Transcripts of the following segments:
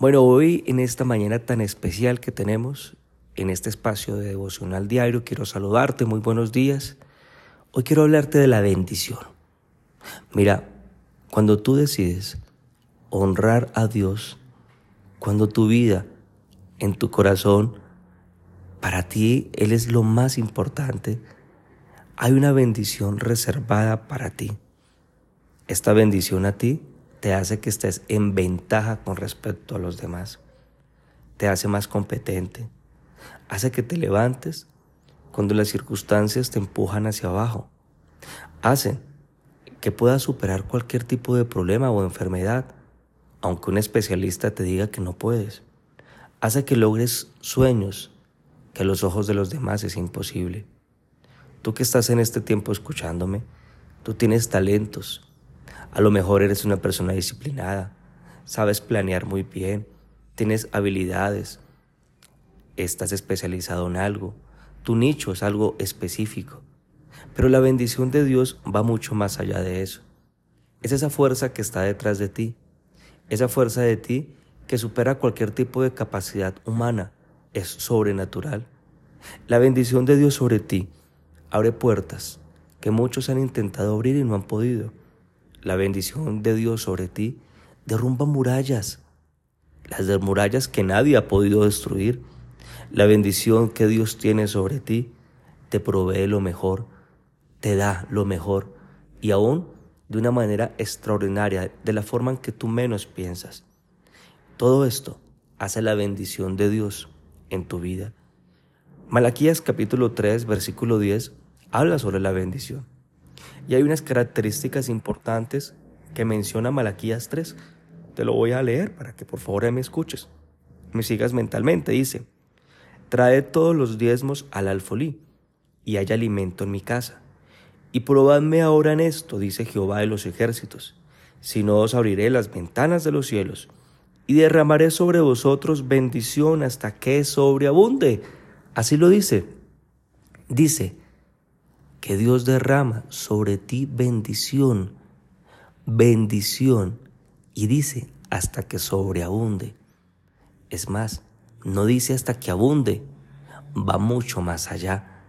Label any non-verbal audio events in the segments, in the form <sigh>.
Bueno, hoy en esta mañana tan especial que tenemos, en este espacio de devocional diario, quiero saludarte, muy buenos días. Hoy quiero hablarte de la bendición. Mira, cuando tú decides honrar a Dios, cuando tu vida, en tu corazón, para ti Él es lo más importante, hay una bendición reservada para ti. Esta bendición a ti te hace que estés en ventaja con respecto a los demás. Te hace más competente. Hace que te levantes cuando las circunstancias te empujan hacia abajo. Hace que puedas superar cualquier tipo de problema o enfermedad, aunque un especialista te diga que no puedes. Hace que logres sueños que a los ojos de los demás es imposible. Tú que estás en este tiempo escuchándome, tú tienes talentos, a lo mejor eres una persona disciplinada, sabes planear muy bien, tienes habilidades, estás especializado en algo, tu nicho es algo específico. Pero la bendición de Dios va mucho más allá de eso. Es esa fuerza que está detrás de ti, esa fuerza de ti que supera cualquier tipo de capacidad humana, es sobrenatural. La bendición de Dios sobre ti abre puertas que muchos han intentado abrir y no han podido. La bendición de Dios sobre ti derrumba murallas, las murallas que nadie ha podido destruir. La bendición que Dios tiene sobre ti te provee lo mejor, te da lo mejor y aún de una manera extraordinaria, de la forma en que tú menos piensas. Todo esto hace la bendición de Dios en tu vida. Malaquías capítulo 3, versículo 10 habla sobre la bendición. Y hay unas características importantes que menciona Malaquías 3. Te lo voy a leer para que por favor me escuches. Me sigas mentalmente. Dice, trae todos los diezmos al alfolí y haya alimento en mi casa. Y probadme ahora en esto, dice Jehová de los ejércitos, si no os abriré las ventanas de los cielos y derramaré sobre vosotros bendición hasta que sobreabunde. Así lo dice. Dice, que Dios derrama sobre ti bendición, bendición, y dice hasta que sobreabunde. Es más, no dice hasta que abunde, va mucho más allá.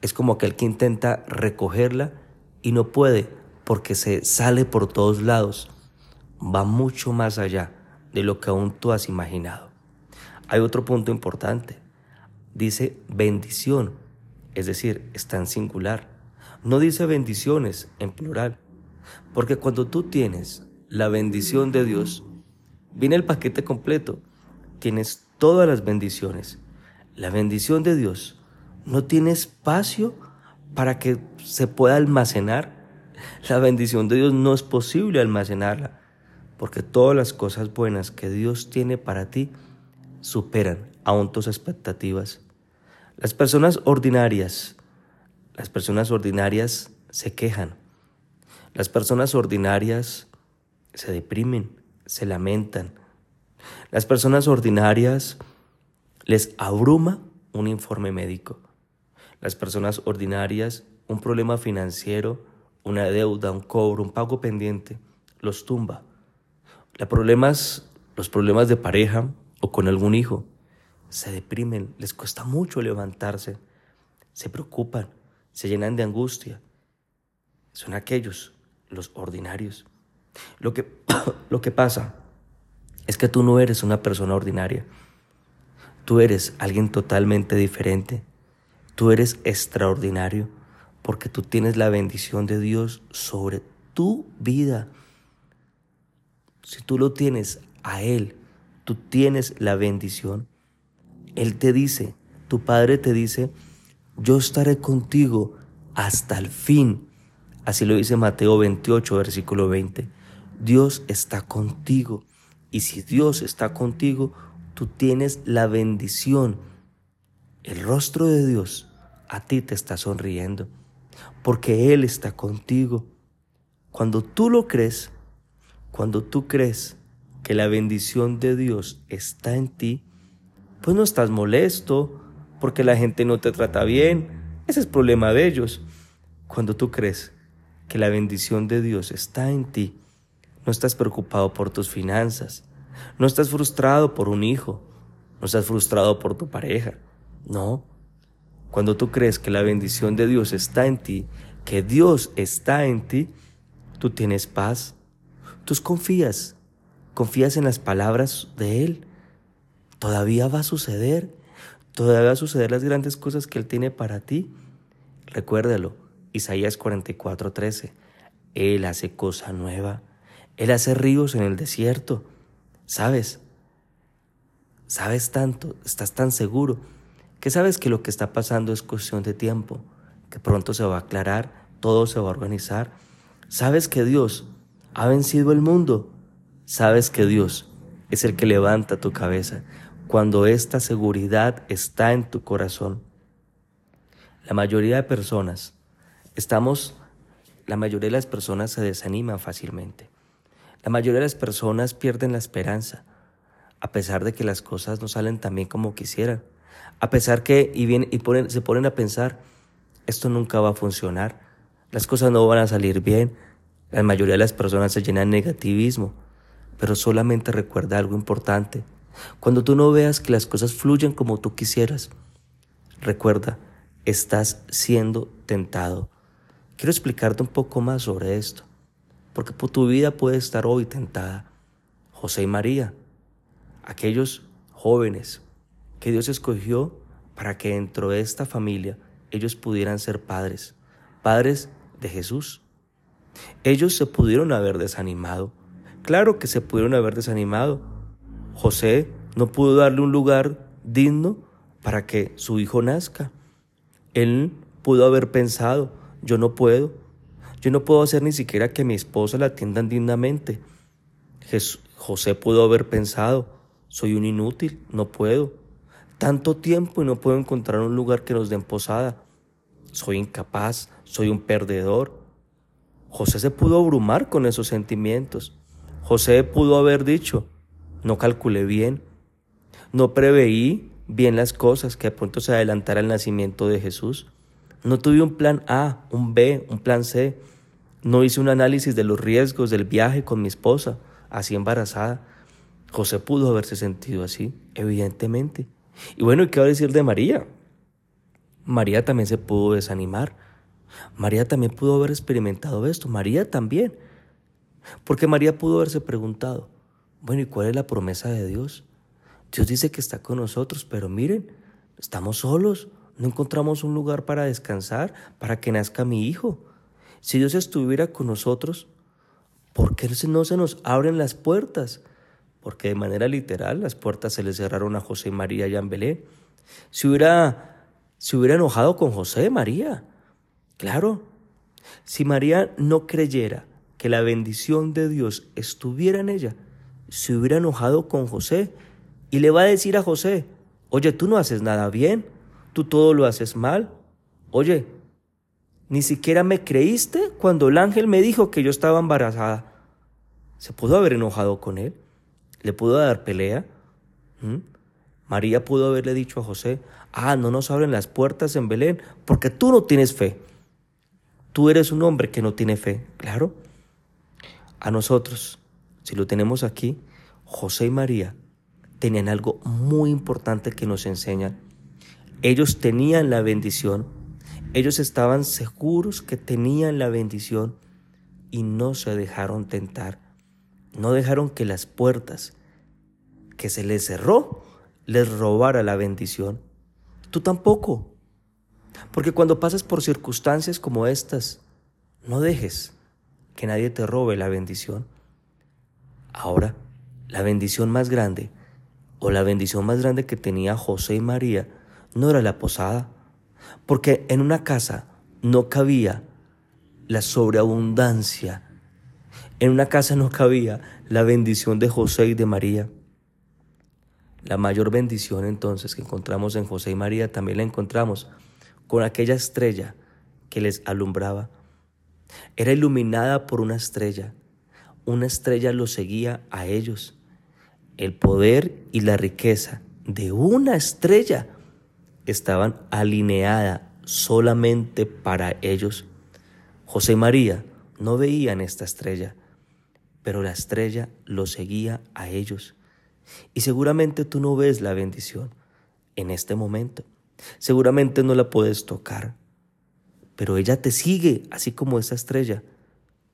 Es como aquel que intenta recogerla y no puede porque se sale por todos lados. Va mucho más allá de lo que aún tú has imaginado. Hay otro punto importante. Dice bendición es decir, está en singular. No dice bendiciones en plural, porque cuando tú tienes la bendición de Dios, viene el paquete completo. Tienes todas las bendiciones. La bendición de Dios no tiene espacio para que se pueda almacenar. La bendición de Dios no es posible almacenarla, porque todas las cosas buenas que Dios tiene para ti superan aún tus expectativas. Las personas ordinarias, las personas ordinarias se quejan. Las personas ordinarias se deprimen, se lamentan. Las personas ordinarias les abruma un informe médico. Las personas ordinarias un problema financiero, una deuda, un cobro, un pago pendiente, los tumba. Los problemas, los problemas de pareja o con algún hijo se deprimen, les cuesta mucho levantarse, se preocupan, se llenan de angustia. Son aquellos, los ordinarios. Lo que, <coughs> lo que pasa es que tú no eres una persona ordinaria. Tú eres alguien totalmente diferente. Tú eres extraordinario porque tú tienes la bendición de Dios sobre tu vida. Si tú lo tienes a Él, tú tienes la bendición. Él te dice, tu Padre te dice, yo estaré contigo hasta el fin. Así lo dice Mateo 28, versículo 20. Dios está contigo. Y si Dios está contigo, tú tienes la bendición. El rostro de Dios a ti te está sonriendo, porque Él está contigo. Cuando tú lo crees, cuando tú crees que la bendición de Dios está en ti, pues no estás molesto porque la gente no te trata bien. Ese es problema de ellos. Cuando tú crees que la bendición de Dios está en ti, no estás preocupado por tus finanzas, No estás frustrado por un hijo, no estás frustrado por tu pareja, no. Cuando tú crees que la bendición de Dios está en ti, que Dios está en ti, tú tienes paz, tú confías, confías en las palabras de Él. Todavía va a suceder, todavía va a suceder las grandes cosas que Él tiene para ti. Recuérdalo, Isaías 44:13. Él hace cosa nueva. Él hace ríos en el desierto. ¿Sabes? Sabes tanto, estás tan seguro, que sabes que lo que está pasando es cuestión de tiempo, que pronto se va a aclarar, todo se va a organizar. Sabes que Dios ha vencido el mundo. Sabes que Dios es el que levanta tu cabeza cuando esta seguridad está en tu corazón. La mayoría de personas estamos, la mayoría de las personas se desaniman fácilmente. La mayoría de las personas pierden la esperanza, a pesar de que las cosas no salen tan bien como quisieran. A pesar que y, bien, y se ponen a pensar, esto nunca va a funcionar, las cosas no van a salir bien. La mayoría de las personas se llenan de negativismo, pero solamente recuerda algo importante. Cuando tú no veas que las cosas fluyen como tú quisieras, recuerda, estás siendo tentado. Quiero explicarte un poco más sobre esto porque tu vida puede estar hoy tentada. José y María, aquellos jóvenes que Dios escogió para que dentro de esta familia ellos pudieran ser padres, padres de Jesús. Ellos se pudieron haber desanimado. Claro que se pudieron haber desanimado. José no pudo darle un lugar digno para que su hijo nazca. Él pudo haber pensado, yo no puedo, yo no puedo hacer ni siquiera que mi esposa la atiendan dignamente. José pudo haber pensado, soy un inútil, no puedo. Tanto tiempo y no puedo encontrar un lugar que nos den posada. Soy incapaz, soy un perdedor. José se pudo abrumar con esos sentimientos. José pudo haber dicho, no calculé bien, no preveí bien las cosas que de pronto se adelantara el nacimiento de Jesús. No tuve un plan A, un B, un plan C. No hice un análisis de los riesgos del viaje con mi esposa, así embarazada. José pudo haberse sentido así, evidentemente. Y bueno, qué va a decir de María? María también se pudo desanimar. María también pudo haber experimentado esto. María también. Porque María pudo haberse preguntado, bueno, ¿y cuál es la promesa de Dios? Dios dice que está con nosotros, pero miren, estamos solos. No encontramos un lugar para descansar, para que nazca mi hijo. Si Dios estuviera con nosotros, ¿por qué no se nos abren las puertas? Porque de manera literal las puertas se le cerraron a José y María y a Belén. Si hubiera, si hubiera enojado con José, María, claro. Si María no creyera que la bendición de Dios estuviera en ella, se hubiera enojado con José y le va a decir a José, oye, tú no haces nada bien, tú todo lo haces mal. Oye, ni siquiera me creíste cuando el ángel me dijo que yo estaba embarazada. ¿Se pudo haber enojado con él? ¿Le pudo dar pelea? ¿Mm? María pudo haberle dicho a José, ah, no nos abren las puertas en Belén porque tú no tienes fe. Tú eres un hombre que no tiene fe, claro. A nosotros, si lo tenemos aquí, José y María tenían algo muy importante que nos enseñan. Ellos tenían la bendición ellos estaban seguros que tenían la bendición y no se dejaron tentar. No dejaron que las puertas que se les cerró les robara la bendición. Tú tampoco. Porque cuando pasas por circunstancias como estas, no dejes que nadie te robe la bendición. Ahora, la bendición más grande, o la bendición más grande que tenía José y María, no era la posada, porque en una casa no cabía la sobreabundancia, en una casa no cabía la bendición de José y de María. La mayor bendición entonces que encontramos en José y María también la encontramos con aquella estrella que les alumbraba. Era iluminada por una estrella. Una estrella los seguía a ellos. El poder y la riqueza de una estrella estaban alineadas solamente para ellos. José y María no veían esta estrella, pero la estrella los seguía a ellos. Y seguramente tú no ves la bendición en este momento. Seguramente no la puedes tocar. Pero ella te sigue, así como esa estrella,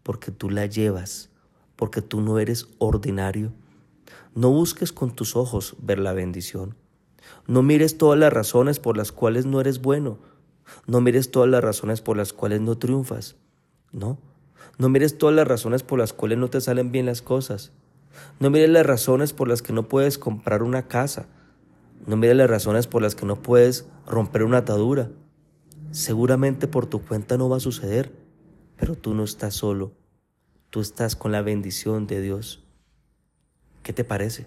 porque tú la llevas, porque tú no eres ordinario. No busques con tus ojos ver la bendición. No mires todas las razones por las cuales no eres bueno. No mires todas las razones por las cuales no triunfas. No. No mires todas las razones por las cuales no te salen bien las cosas. No mires las razones por las que no puedes comprar una casa. No mires las razones por las que no puedes romper una atadura. Seguramente por tu cuenta no va a suceder, pero tú no estás solo. Tú estás con la bendición de Dios. ¿Qué te parece?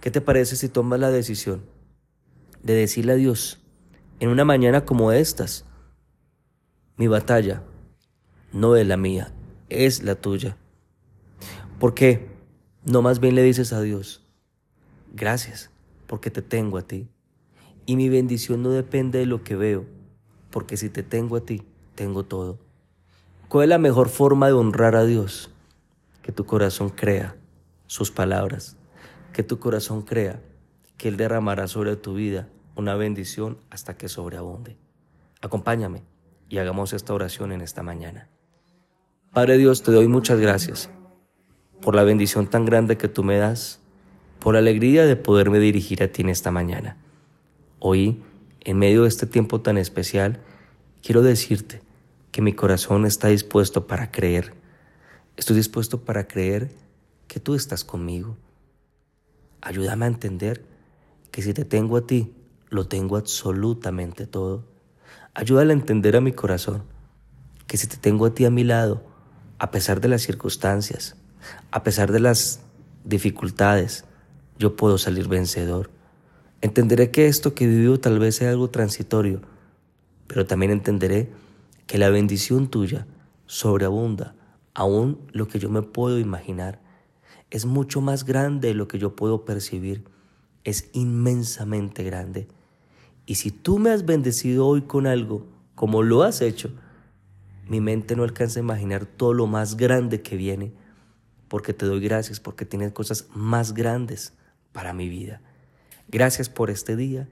¿Qué te parece si tomas la decisión de decirle a Dios en una mañana como estas, mi batalla no es la mía, es la tuya? ¿Por qué? No más bien le dices a Dios, gracias, porque te tengo a ti. Y mi bendición no depende de lo que veo, porque si te tengo a ti, tengo todo. ¿Cuál es la mejor forma de honrar a Dios? Que tu corazón crea sus palabras, que tu corazón crea que Él derramará sobre tu vida una bendición hasta que sobreabunde. Acompáñame y hagamos esta oración en esta mañana. Padre Dios, te doy muchas gracias por la bendición tan grande que tú me das, por la alegría de poderme dirigir a ti en esta mañana. Hoy, en medio de este tiempo tan especial, quiero decirte que mi corazón está dispuesto para creer. Estoy dispuesto para creer que tú estás conmigo. Ayúdame a entender que si te tengo a ti, lo tengo absolutamente todo. Ayúdale a entender a mi corazón que si te tengo a ti a mi lado, a pesar de las circunstancias, a pesar de las dificultades, yo puedo salir vencedor. Entenderé que esto que vivo tal vez sea algo transitorio, pero también entenderé que la bendición tuya sobreabunda aún lo que yo me puedo imaginar. Es mucho más grande de lo que yo puedo percibir. Es inmensamente grande. Y si tú me has bendecido hoy con algo, como lo has hecho, mi mente no alcanza a imaginar todo lo más grande que viene porque te doy gracias, porque tienes cosas más grandes para mi vida. Gracias por este día.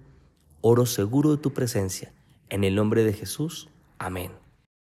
Oro seguro de tu presencia. En el nombre de Jesús. Amén.